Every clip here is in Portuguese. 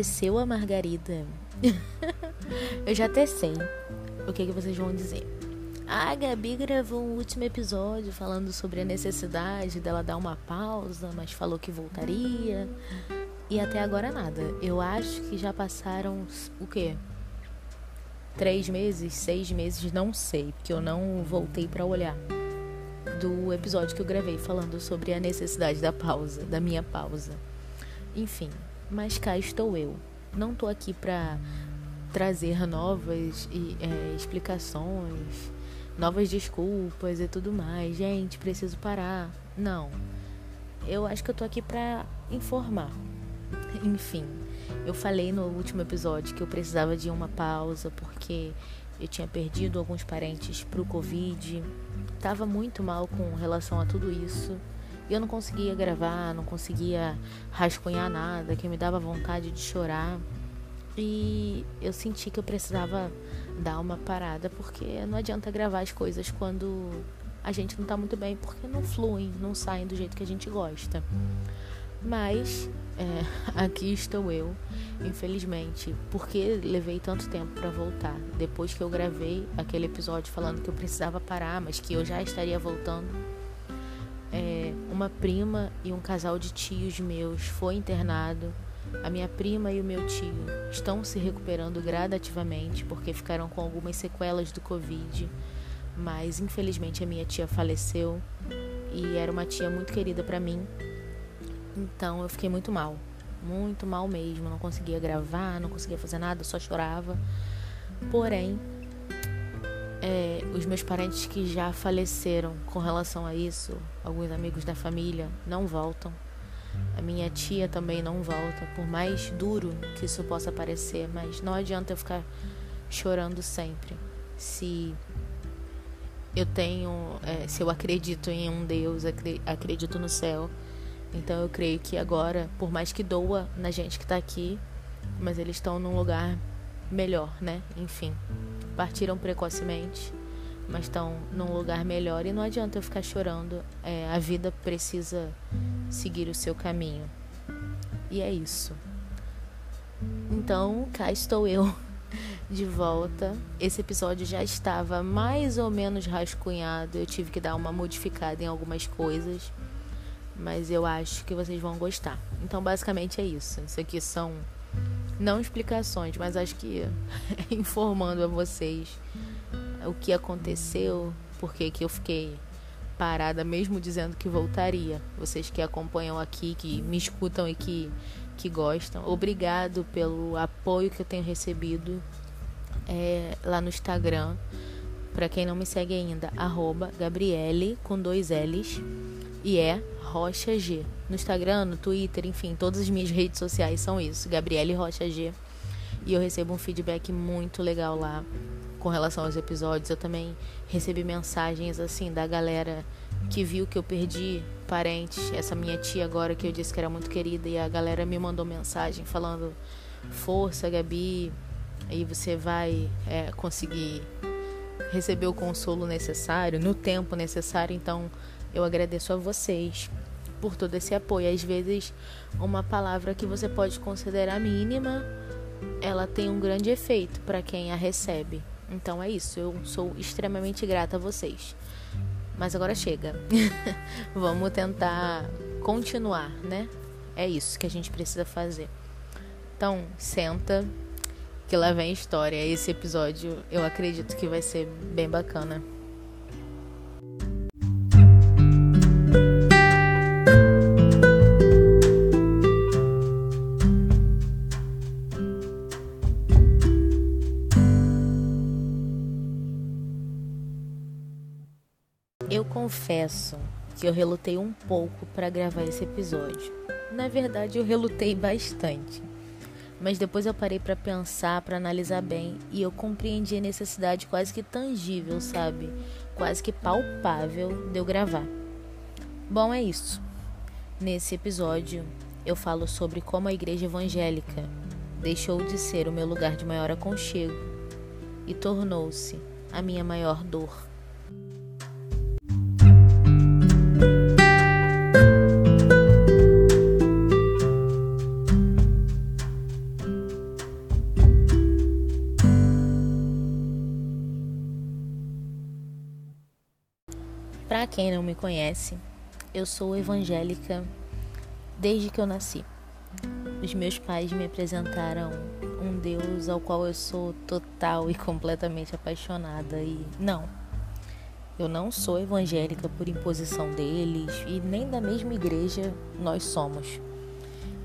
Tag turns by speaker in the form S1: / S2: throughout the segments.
S1: apareceu a Margarida. eu já até sei o que, que vocês vão dizer. A Gabi gravou um último episódio falando sobre a necessidade dela dar uma pausa, mas falou que voltaria. E até agora nada. Eu acho que já passaram o quê? Três meses, seis meses, não sei, porque eu não voltei para olhar do episódio que eu gravei falando sobre a necessidade da pausa, da minha pausa. Enfim, mas cá estou eu. Não tô aqui pra trazer novas é, explicações, novas desculpas e tudo mais. Gente, preciso parar. Não. Eu acho que eu tô aqui pra informar. Enfim, eu falei no último episódio que eu precisava de uma pausa porque eu tinha perdido alguns parentes pro Covid. Tava muito mal com relação a tudo isso. E eu não conseguia gravar, não conseguia rascunhar nada, que me dava vontade de chorar. E eu senti que eu precisava dar uma parada, porque não adianta gravar as coisas quando a gente não tá muito bem, porque não fluem, não saem do jeito que a gente gosta. Mas é, aqui estou eu, infelizmente, porque levei tanto tempo para voltar. Depois que eu gravei aquele episódio falando que eu precisava parar, mas que eu já estaria voltando é, uma prima e um casal de tios meus foi internado. A minha prima e o meu tio estão se recuperando gradativamente porque ficaram com algumas sequelas do Covid, mas infelizmente a minha tia faleceu e era uma tia muito querida para mim. Então eu fiquei muito mal, muito mal mesmo. Não conseguia gravar, não conseguia fazer nada, só chorava. Porém, é, os meus parentes que já faleceram com relação a isso, alguns amigos da família, não voltam. A minha tia também não volta, por mais duro que isso possa parecer, mas não adianta eu ficar chorando sempre. Se eu tenho, é, se eu acredito em um Deus, acredito no céu, então eu creio que agora, por mais que doa na gente que está aqui, mas eles estão num lugar melhor, né? Enfim partiram precocemente, mas estão num lugar melhor e não adianta eu ficar chorando. É, a vida precisa seguir o seu caminho. E é isso. Então, cá estou eu de volta. Esse episódio já estava mais ou menos rascunhado. Eu tive que dar uma modificada em algumas coisas. Mas eu acho que vocês vão gostar. Então, basicamente é isso. Isso aqui são não explicações, mas acho que informando a vocês o que aconteceu, porque que eu fiquei parada mesmo dizendo que voltaria. Vocês que acompanham aqui, que me escutam e que, que gostam, obrigado pelo apoio que eu tenho recebido é, lá no Instagram. Para quem não me segue ainda, arroba Gabriele com dois L's e é Rocha G. No Instagram, no Twitter, enfim, todas as minhas redes sociais são isso, Gabriele Rocha G. E eu recebo um feedback muito legal lá com relação aos episódios. Eu também recebi mensagens assim da galera que viu que eu perdi parentes, essa minha tia agora que eu disse que era muito querida e a galera me mandou mensagem falando: "Força, Gabi, aí você vai é, conseguir receber o consolo necessário no tempo necessário". Então, eu agradeço a vocês por todo esse apoio. Às vezes, uma palavra que você pode considerar mínima, ela tem um grande efeito para quem a recebe. Então é isso, eu sou extremamente grata a vocês. Mas agora chega. Vamos tentar continuar, né? É isso que a gente precisa fazer. Então, senta que lá vem a história. Esse episódio eu acredito que vai ser bem bacana. Confesso que eu relutei um pouco para gravar esse episódio. Na verdade, eu relutei bastante. Mas depois eu parei para pensar, para analisar bem e eu compreendi a necessidade quase que tangível, sabe? Quase que palpável de eu gravar. Bom, é isso. Nesse episódio, eu falo sobre como a igreja evangélica deixou de ser o meu lugar de maior aconchego e tornou-se a minha maior dor. Me conhece, eu sou evangélica desde que eu nasci. Os meus pais me apresentaram um Deus ao qual eu sou total e completamente apaixonada e não. Eu não sou evangélica por imposição deles e nem da mesma igreja nós somos.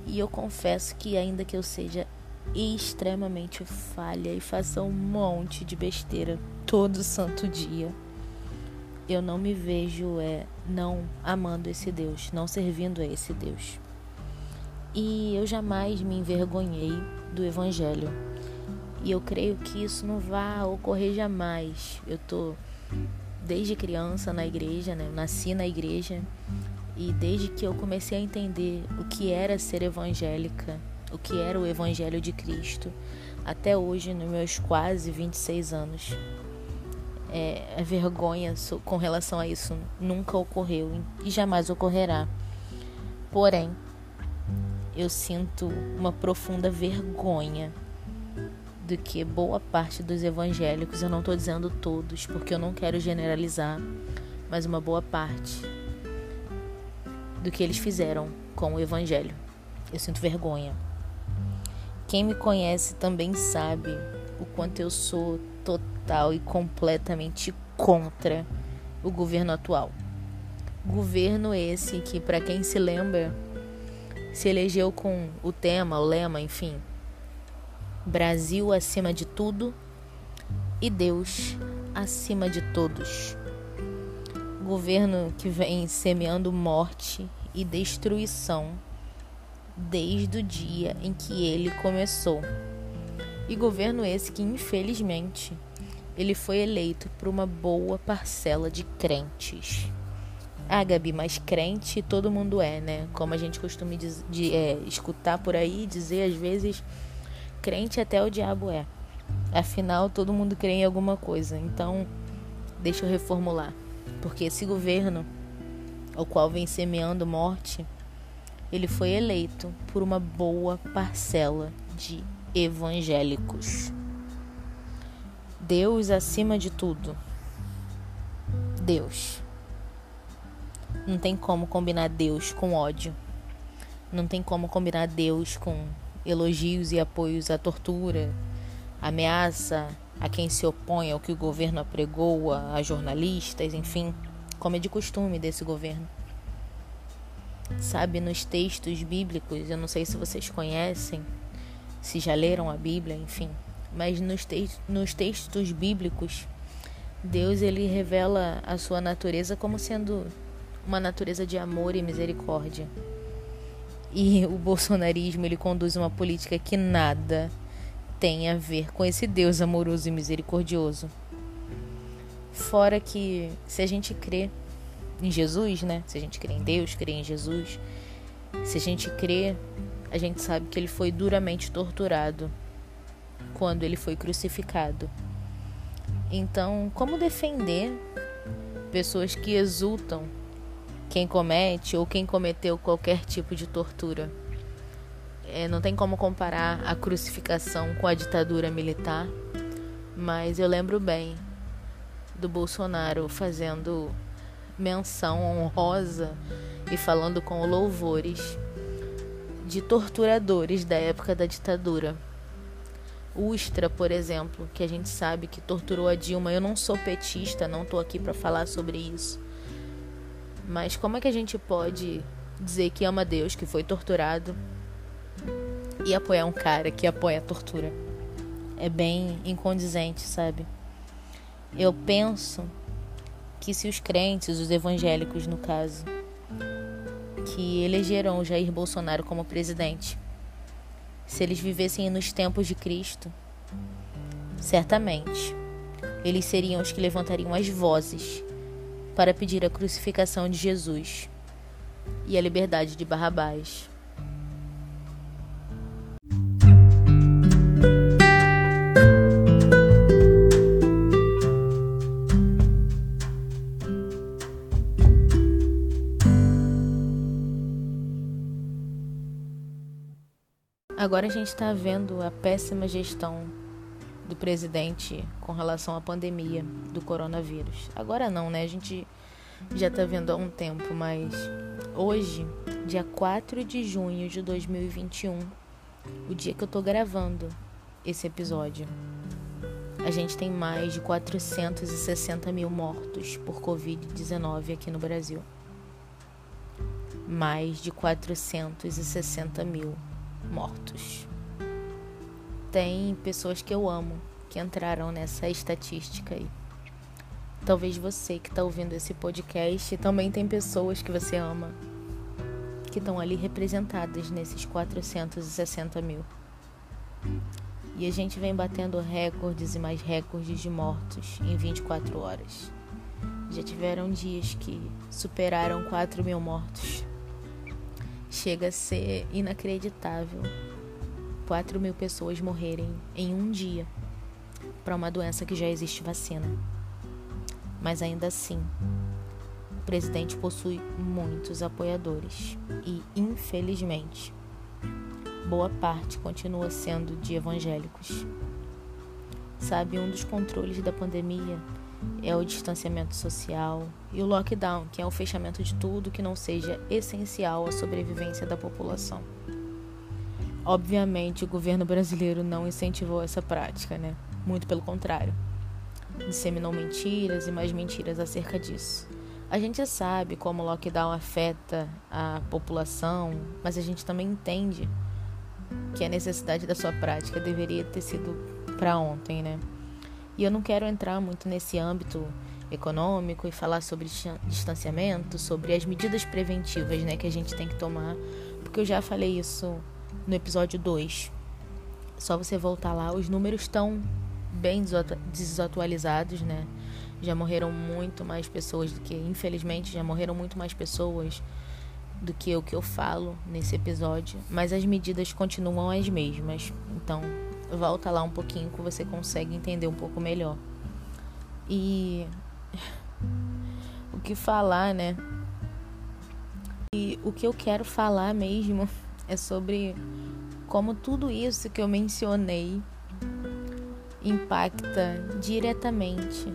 S1: E eu confesso que ainda que eu seja extremamente falha e faça um monte de besteira todo santo dia, eu não me vejo é não amando esse Deus, não servindo a esse Deus. E eu jamais me envergonhei do evangelho. E eu creio que isso não vai ocorrer jamais. Eu tô desde criança na igreja, né? Eu nasci na igreja e desde que eu comecei a entender o que era ser evangélica, o que era o evangelho de Cristo, até hoje, nos meus quase 26 anos, é, a vergonha com relação a isso nunca ocorreu e jamais ocorrerá. Porém, eu sinto uma profunda vergonha do que boa parte dos evangélicos, eu não estou dizendo todos, porque eu não quero generalizar, mas uma boa parte do que eles fizeram com o evangelho. Eu sinto vergonha. Quem me conhece também sabe o quanto eu sou total e completamente contra o governo atual. Governo esse que, para quem se lembra, se elegeu com o tema, o lema, enfim, Brasil acima de tudo e Deus acima de todos. Governo que vem semeando morte e destruição desde o dia em que ele começou. E governo esse que, infelizmente, ele foi eleito por uma boa parcela de crentes. Ah, Gabi, mas crente todo mundo é, né? Como a gente costuma de, é, escutar por aí, dizer às vezes, crente até o diabo é. Afinal, todo mundo crê em alguma coisa. Então, deixa eu reformular. Porque esse governo, o qual vem semeando morte, ele foi eleito por uma boa parcela de evangélicos. Deus acima de tudo. Deus. Não tem como combinar Deus com ódio. Não tem como combinar Deus com elogios e apoios à tortura, ameaça a quem se opõe ao que o governo apregoa, a jornalistas, enfim, como é de costume desse governo. Sabe, nos textos bíblicos, eu não sei se vocês conhecem, se já leram a Bíblia, enfim, mas nos, te nos textos bíblicos, Deus ele revela a sua natureza como sendo uma natureza de amor e misericórdia. E o bolsonarismo ele conduz uma política que nada tem a ver com esse Deus amoroso e misericordioso. Fora que se a gente crê em Jesus, né? Se a gente crê em Deus, crê em Jesus. Se a gente crê, a gente sabe que ele foi duramente torturado quando ele foi crucificado. Então, como defender pessoas que exultam quem comete ou quem cometeu qualquer tipo de tortura? É, não tem como comparar a crucificação com a ditadura militar, mas eu lembro bem do Bolsonaro fazendo menção honrosa e falando com louvores de torturadores da época da ditadura. Ustra, por exemplo, que a gente sabe que torturou a Dilma. Eu não sou petista, não estou aqui para falar sobre isso. Mas como é que a gente pode dizer que ama Deus, que foi torturado, e apoiar um cara que apoia a tortura? É bem incondizente, sabe? Eu penso que se os crentes, os evangélicos no caso, que elegeram Jair Bolsonaro como presidente, se eles vivessem nos tempos de Cristo, certamente eles seriam os que levantariam as vozes para pedir a crucificação de Jesus e a liberdade de Barrabás. Agora a gente está vendo a péssima gestão do presidente com relação à pandemia do coronavírus. Agora não, né? A gente já tá vendo há um tempo, mas hoje, dia 4 de junho de 2021, o dia que eu tô gravando esse episódio, a gente tem mais de 460 mil mortos por Covid-19 aqui no Brasil. Mais de 460 mil mortos. Tem pessoas que eu amo que entraram nessa estatística aí. Talvez você que está ouvindo esse podcast também tem pessoas que você ama que estão ali representadas nesses 460 mil. E a gente vem batendo recordes e mais recordes de mortos em 24 horas. Já tiveram dias que superaram 4 mil mortos. Chega a ser inacreditável 4 mil pessoas morrerem em um dia para uma doença que já existe vacina. Mas ainda assim, o presidente possui muitos apoiadores e, infelizmente, boa parte continua sendo de evangélicos. Sabe, um dos controles da pandemia é o distanciamento social e o lockdown, que é o fechamento de tudo que não seja essencial à sobrevivência da população. Obviamente, o governo brasileiro não incentivou essa prática, né? Muito pelo contrário. Disseminou mentiras e mais mentiras acerca disso. A gente sabe como o lockdown afeta a população, mas a gente também entende que a necessidade da sua prática deveria ter sido para ontem, né? E eu não quero entrar muito nesse âmbito econômico e falar sobre distanciamento, sobre as medidas preventivas, né, que a gente tem que tomar, porque eu já falei isso no episódio 2. Só você voltar lá, os números estão bem desatualizados, né? Já morreram muito mais pessoas do que, infelizmente, já morreram muito mais pessoas do que o que eu falo nesse episódio, mas as medidas continuam as mesmas. Então, volta lá um pouquinho que você consegue entender um pouco melhor. E o que falar, né? E o que eu quero falar mesmo é sobre como tudo isso que eu mencionei impacta diretamente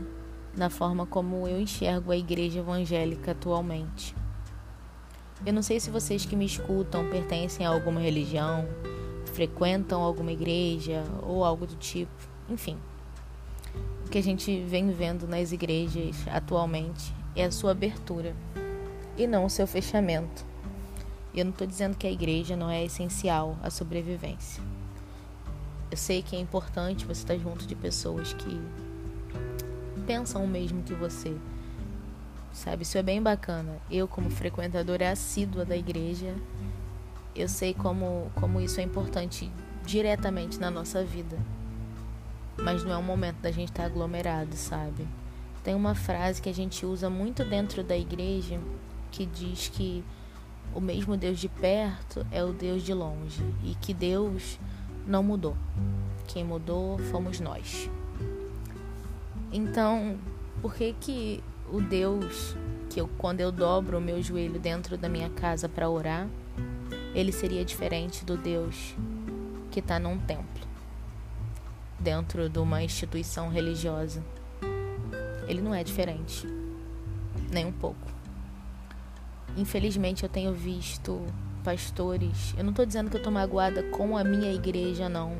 S1: na forma como eu enxergo a igreja evangélica atualmente. Eu não sei se vocês que me escutam pertencem a alguma religião, frequentam alguma igreja ou algo do tipo. Enfim, o que a gente vem vendo nas igrejas atualmente é a sua abertura e não o seu fechamento. Eu não estou dizendo que a igreja não é essencial à sobrevivência. Eu sei que é importante você estar junto de pessoas que pensam o mesmo que você, sabe? Isso é bem bacana. Eu, como frequentadora assídua da igreja, eu sei como, como isso é importante diretamente na nossa vida. Mas não é um momento da gente estar aglomerado, sabe? Tem uma frase que a gente usa muito dentro da igreja que diz que o mesmo Deus de perto é o Deus de longe e que Deus não mudou. Quem mudou fomos nós. Então, por que que o Deus que eu, quando eu dobro o meu joelho dentro da minha casa para orar, ele seria diferente do Deus que está num templo, dentro de uma instituição religiosa. Ele não é diferente, nem um pouco. Infelizmente, eu tenho visto pastores. Eu não estou dizendo que eu estou magoada com a minha igreja, não.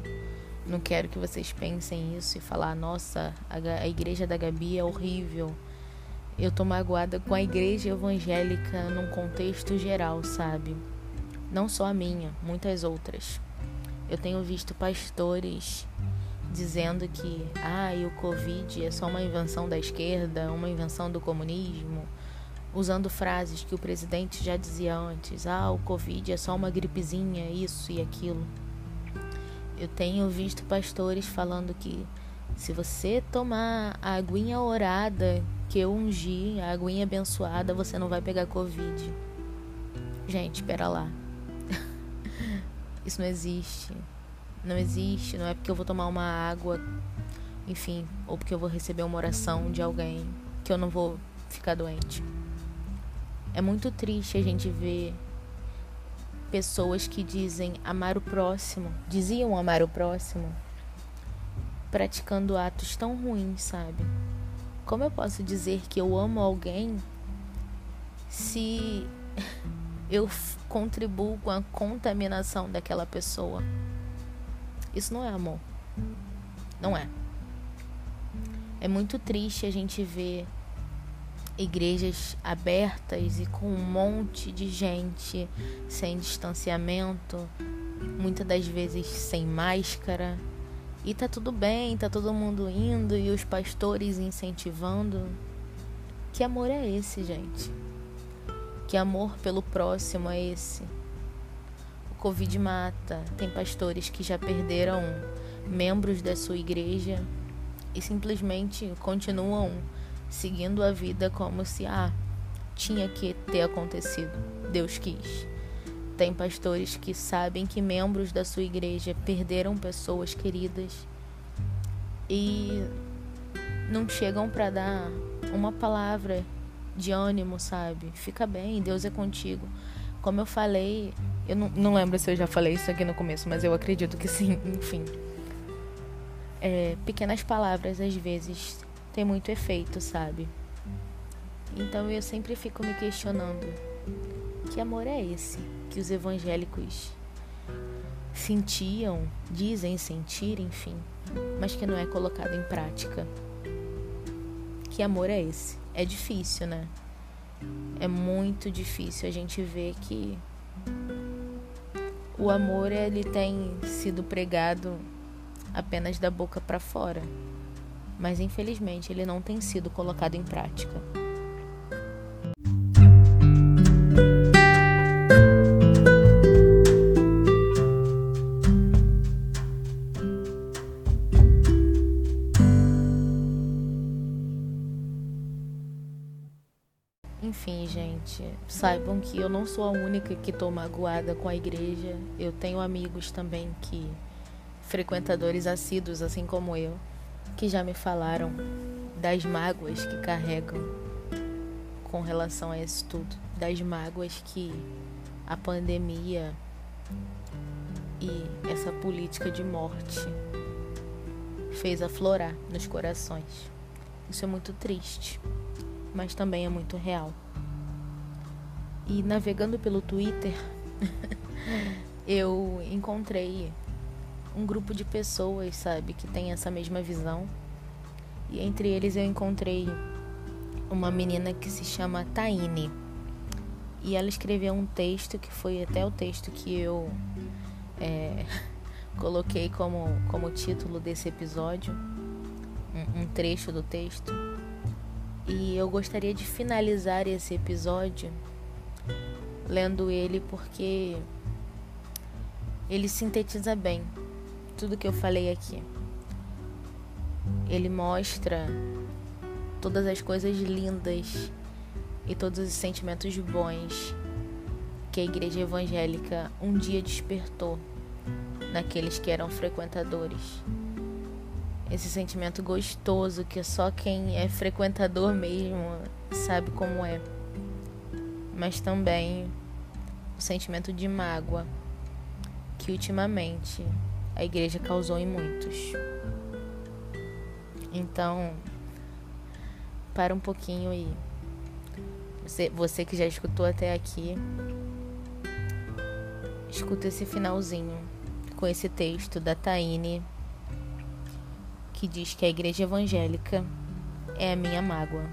S1: Não quero que vocês pensem isso e falar, nossa, a, igreja da Gabi é horrível eu tô magoada com a igreja evangélica num contexto geral, sabe? Não só a minha, muitas outras. Eu tenho visto pastores dizendo que ah, o Covid é só uma invenção da esquerda, uma invenção do comunismo, usando frases que o presidente já dizia antes: ah, o Covid é só uma gripezinha, isso e aquilo. Eu tenho visto pastores falando que se você tomar a aguinha orada que eu ungi, a aguinha abençoada, você não vai pegar Covid. Gente, espera lá. Isso não existe. Não existe. Não é porque eu vou tomar uma água, enfim, ou porque eu vou receber uma oração de alguém que eu não vou ficar doente. É muito triste a gente ver pessoas que dizem amar o próximo, diziam amar o próximo, praticando atos tão ruins, sabe? Como eu posso dizer que eu amo alguém se eu contribuo com a contaminação daquela pessoa. Isso não é amor. Não é. É muito triste a gente ver igrejas abertas e com um monte de gente sem distanciamento, muitas das vezes sem máscara. E tá tudo bem, tá todo mundo indo e os pastores incentivando. Que amor é esse, gente? Que amor pelo próximo é esse? O Covid mata. Tem pastores que já perderam membros da sua igreja e simplesmente continuam seguindo a vida como se ah, tinha que ter acontecido. Deus quis. Tem pastores que sabem que membros da sua igreja perderam pessoas queridas e não chegam para dar uma palavra de ânimo, sabe? Fica bem, Deus é contigo. Como eu falei, eu não, não lembro se eu já falei isso aqui no começo, mas eu acredito que sim, enfim. É, pequenas palavras às vezes tem muito efeito, sabe? Então eu sempre fico me questionando: que amor é esse que os evangélicos sentiam, dizem sentir, enfim, mas que não é colocado em prática? Que amor é esse? É difícil, né? É muito difícil a gente ver que o amor ele tem sido pregado apenas da boca para fora mas infelizmente ele não tem sido colocado em prática. Enfim, gente, saibam que eu não sou a única que estou magoada com a igreja. Eu tenho amigos também que frequentadores assíduos, assim como eu, que já me falaram das mágoas que carregam com relação a isso tudo, das mágoas que a pandemia e essa política de morte fez aflorar nos corações. Isso é muito triste, mas também é muito real. E navegando pelo Twitter, eu encontrei um grupo de pessoas, sabe, que tem essa mesma visão. E entre eles eu encontrei uma menina que se chama Taine. E ela escreveu um texto que foi até o texto que eu é, coloquei como, como título desse episódio, um, um trecho do texto. E eu gostaria de finalizar esse episódio lendo ele porque ele sintetiza bem tudo que eu falei aqui. Ele mostra todas as coisas lindas e todos os sentimentos bons que a igreja evangélica um dia despertou naqueles que eram frequentadores. Esse sentimento gostoso que só quem é frequentador mesmo sabe como é. Mas também o sentimento de mágoa que ultimamente a igreja causou em muitos. Então, para um pouquinho e você, você que já escutou até aqui, escuta esse finalzinho com esse texto da Taine que diz que a igreja evangélica é a minha mágoa.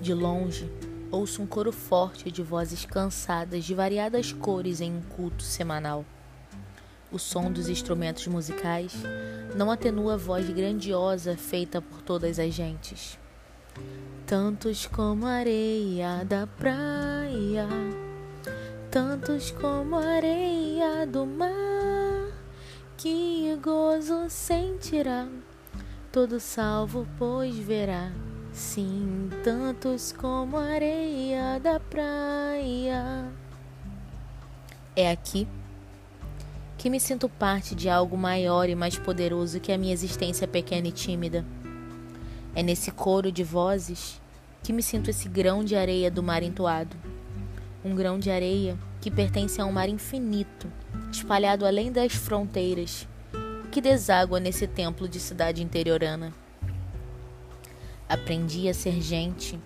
S1: De longe, ouço um coro forte de vozes cansadas de variadas cores em um culto semanal. O som dos instrumentos musicais não atenua a voz grandiosa feita por todas as gentes. Tantos como areia da praia, tantos como areia do mar, que gozo sentirá, todo salvo, pois verá Sim, tantos como areia da praia. É aqui que me sinto parte de algo maior e mais poderoso que a minha existência pequena e tímida. É nesse coro de vozes que me sinto esse grão de areia do mar entoado. Um grão de areia que pertence a um mar infinito, espalhado além das fronteiras, que deságua nesse templo de cidade interiorana. Aprendi a ser gente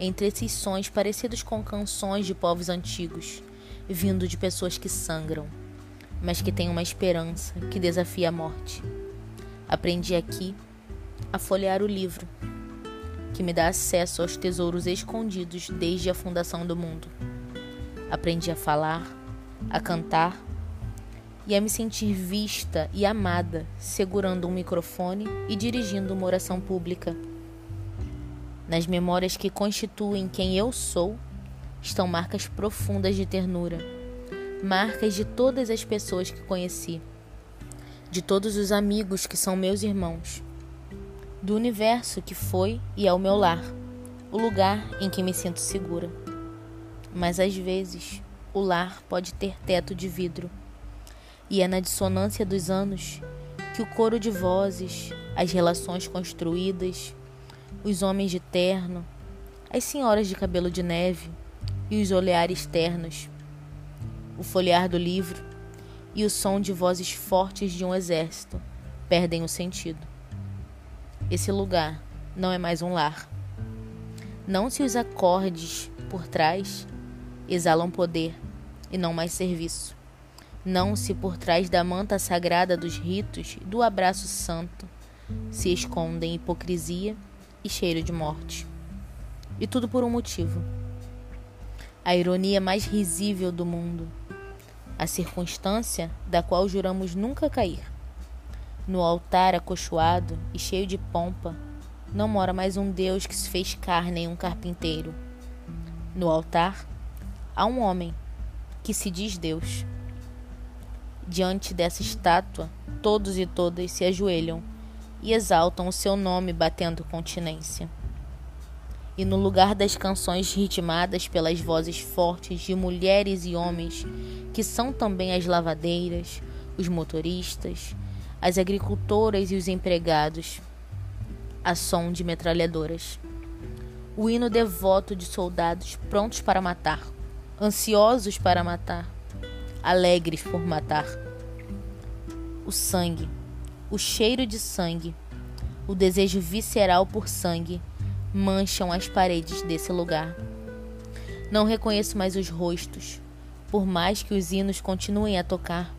S1: entre esses sons parecidos com canções de povos antigos, vindo de pessoas que sangram, mas que têm uma esperança que desafia a morte. Aprendi aqui a folhear o livro, que me dá acesso aos tesouros escondidos desde a fundação do mundo. Aprendi a falar, a cantar e a me sentir vista e amada segurando um microfone e dirigindo uma oração pública. Nas memórias que constituem quem eu sou, estão marcas profundas de ternura, marcas de todas as pessoas que conheci, de todos os amigos que são meus irmãos, do universo que foi e é o meu lar, o lugar em que me sinto segura. Mas às vezes, o lar pode ter teto de vidro, e é na dissonância dos anos que o coro de vozes, as relações construídas, os homens de terno, as senhoras de cabelo de neve e os olhares ternos, o folhear do livro e o som de vozes fortes de um exército perdem o sentido. Esse lugar não é mais um lar. Não se os acordes por trás exalam poder e não mais serviço. Não se por trás da manta sagrada dos ritos e do abraço santo se escondem hipocrisia e cheiro de morte. E tudo por um motivo. A ironia mais risível do mundo. A circunstância da qual juramos nunca cair. No altar acolchoado e cheio de pompa, não mora mais um Deus que se fez carne em um carpinteiro. No altar há um homem que se diz Deus. Diante dessa estátua, todos e todas se ajoelham e exaltam o seu nome batendo continência. E no lugar das canções ritmadas pelas vozes fortes de mulheres e homens, que são também as lavadeiras, os motoristas, as agricultoras e os empregados, a som de metralhadoras. O hino devoto de soldados prontos para matar, ansiosos para matar, alegres por matar. O sangue o cheiro de sangue, o desejo visceral por sangue mancham as paredes desse lugar. Não reconheço mais os rostos, por mais que os hinos continuem a tocar,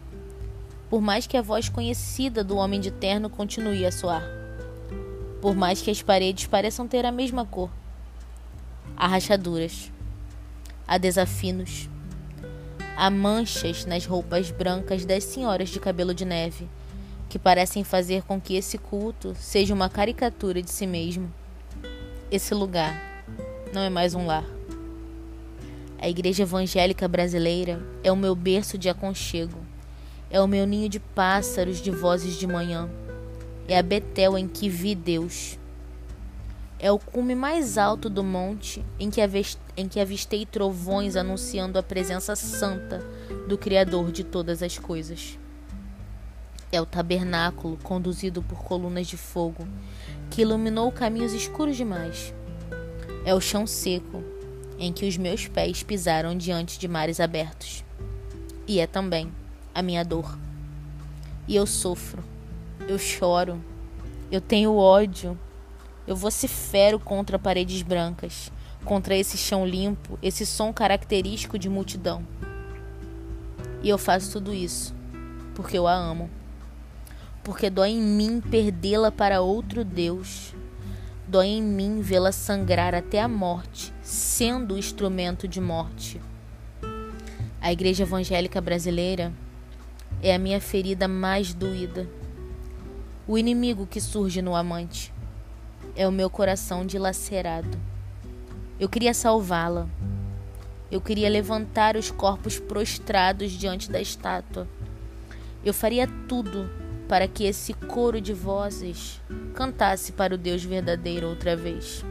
S1: por mais que a voz conhecida do homem de terno continue a soar, por mais que as paredes pareçam ter a mesma cor. Há rachaduras, há desafinos, há manchas nas roupas brancas das senhoras de cabelo de neve que parecem fazer com que esse culto seja uma caricatura de si mesmo. Esse lugar não é mais um lar. A Igreja Evangélica Brasileira é o meu berço de aconchego, é o meu ninho de pássaros de vozes de manhã, é a Betel em que vi Deus. É o cume mais alto do monte em que, em que avistei trovões anunciando a presença santa do Criador de todas as coisas. É o tabernáculo conduzido por colunas de fogo, que iluminou caminhos escuros demais. É o chão seco, em que os meus pés pisaram diante de mares abertos. E é também a minha dor. E eu sofro, eu choro, eu tenho ódio, eu vocifero contra paredes brancas, contra esse chão limpo, esse som característico de multidão. E eu faço tudo isso porque eu a amo porque dói em mim perdê-la para outro Deus. Dói em mim vê-la sangrar até a morte, sendo o instrumento de morte. A Igreja Evangélica Brasileira é a minha ferida mais doída. O inimigo que surge no amante é o meu coração dilacerado. Eu queria salvá-la. Eu queria levantar os corpos prostrados diante da estátua. Eu faria tudo para que esse coro de vozes cantasse para o Deus verdadeiro outra vez.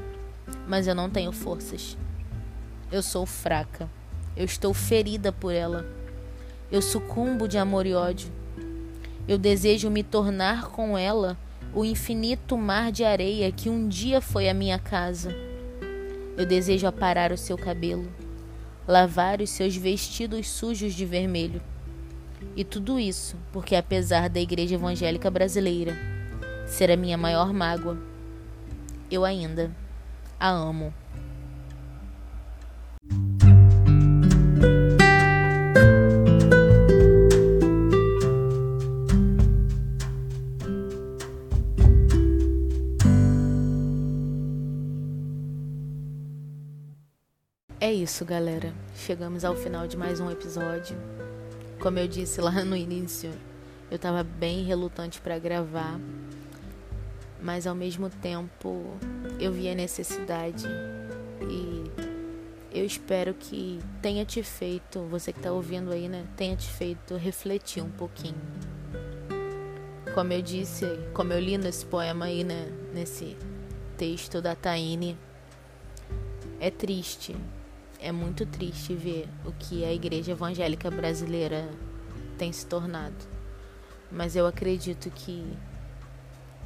S1: Mas eu não tenho forças. Eu sou fraca. Eu estou ferida por ela. Eu sucumbo de amor e ódio. Eu desejo me tornar com ela o infinito mar de areia que um dia foi a minha casa. Eu desejo aparar o seu cabelo, lavar os seus vestidos sujos de vermelho. E tudo isso porque, apesar da Igreja Evangélica Brasileira ser a minha maior mágoa, eu ainda a amo. É isso, galera. Chegamos ao final de mais um episódio. Como eu disse lá no início, eu tava bem relutante para gravar, mas ao mesmo tempo eu vi a necessidade e eu espero que tenha te feito, você que tá ouvindo aí, né, tenha te feito refletir um pouquinho. Como eu disse, como eu li nesse poema aí, né, nesse texto da Taine, é triste é muito triste ver o que a igreja evangélica brasileira tem se tornado. Mas eu acredito que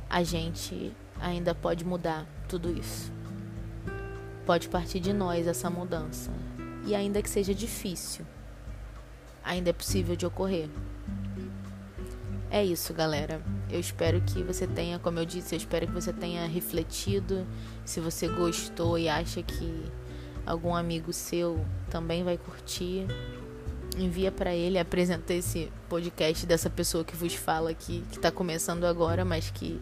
S1: a gente ainda pode mudar tudo isso. Pode partir de nós essa mudança. E ainda que seja difícil, ainda é possível de ocorrer. É isso, galera. Eu espero que você tenha, como eu disse, eu espero que você tenha refletido. Se você gostou e acha que algum amigo seu também vai curtir. Envia para ele, apresenta esse podcast dessa pessoa que vos fala aqui, que está começando agora, mas que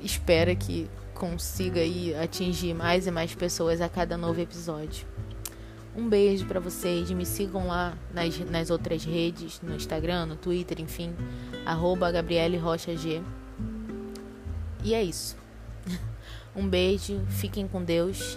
S1: espera que consiga aí atingir mais e mais pessoas a cada novo episódio. Um beijo para vocês, me sigam lá nas, nas outras redes, no Instagram, no Twitter, enfim, arroba Gabriele Rocha G. E é isso. Um beijo, fiquem com Deus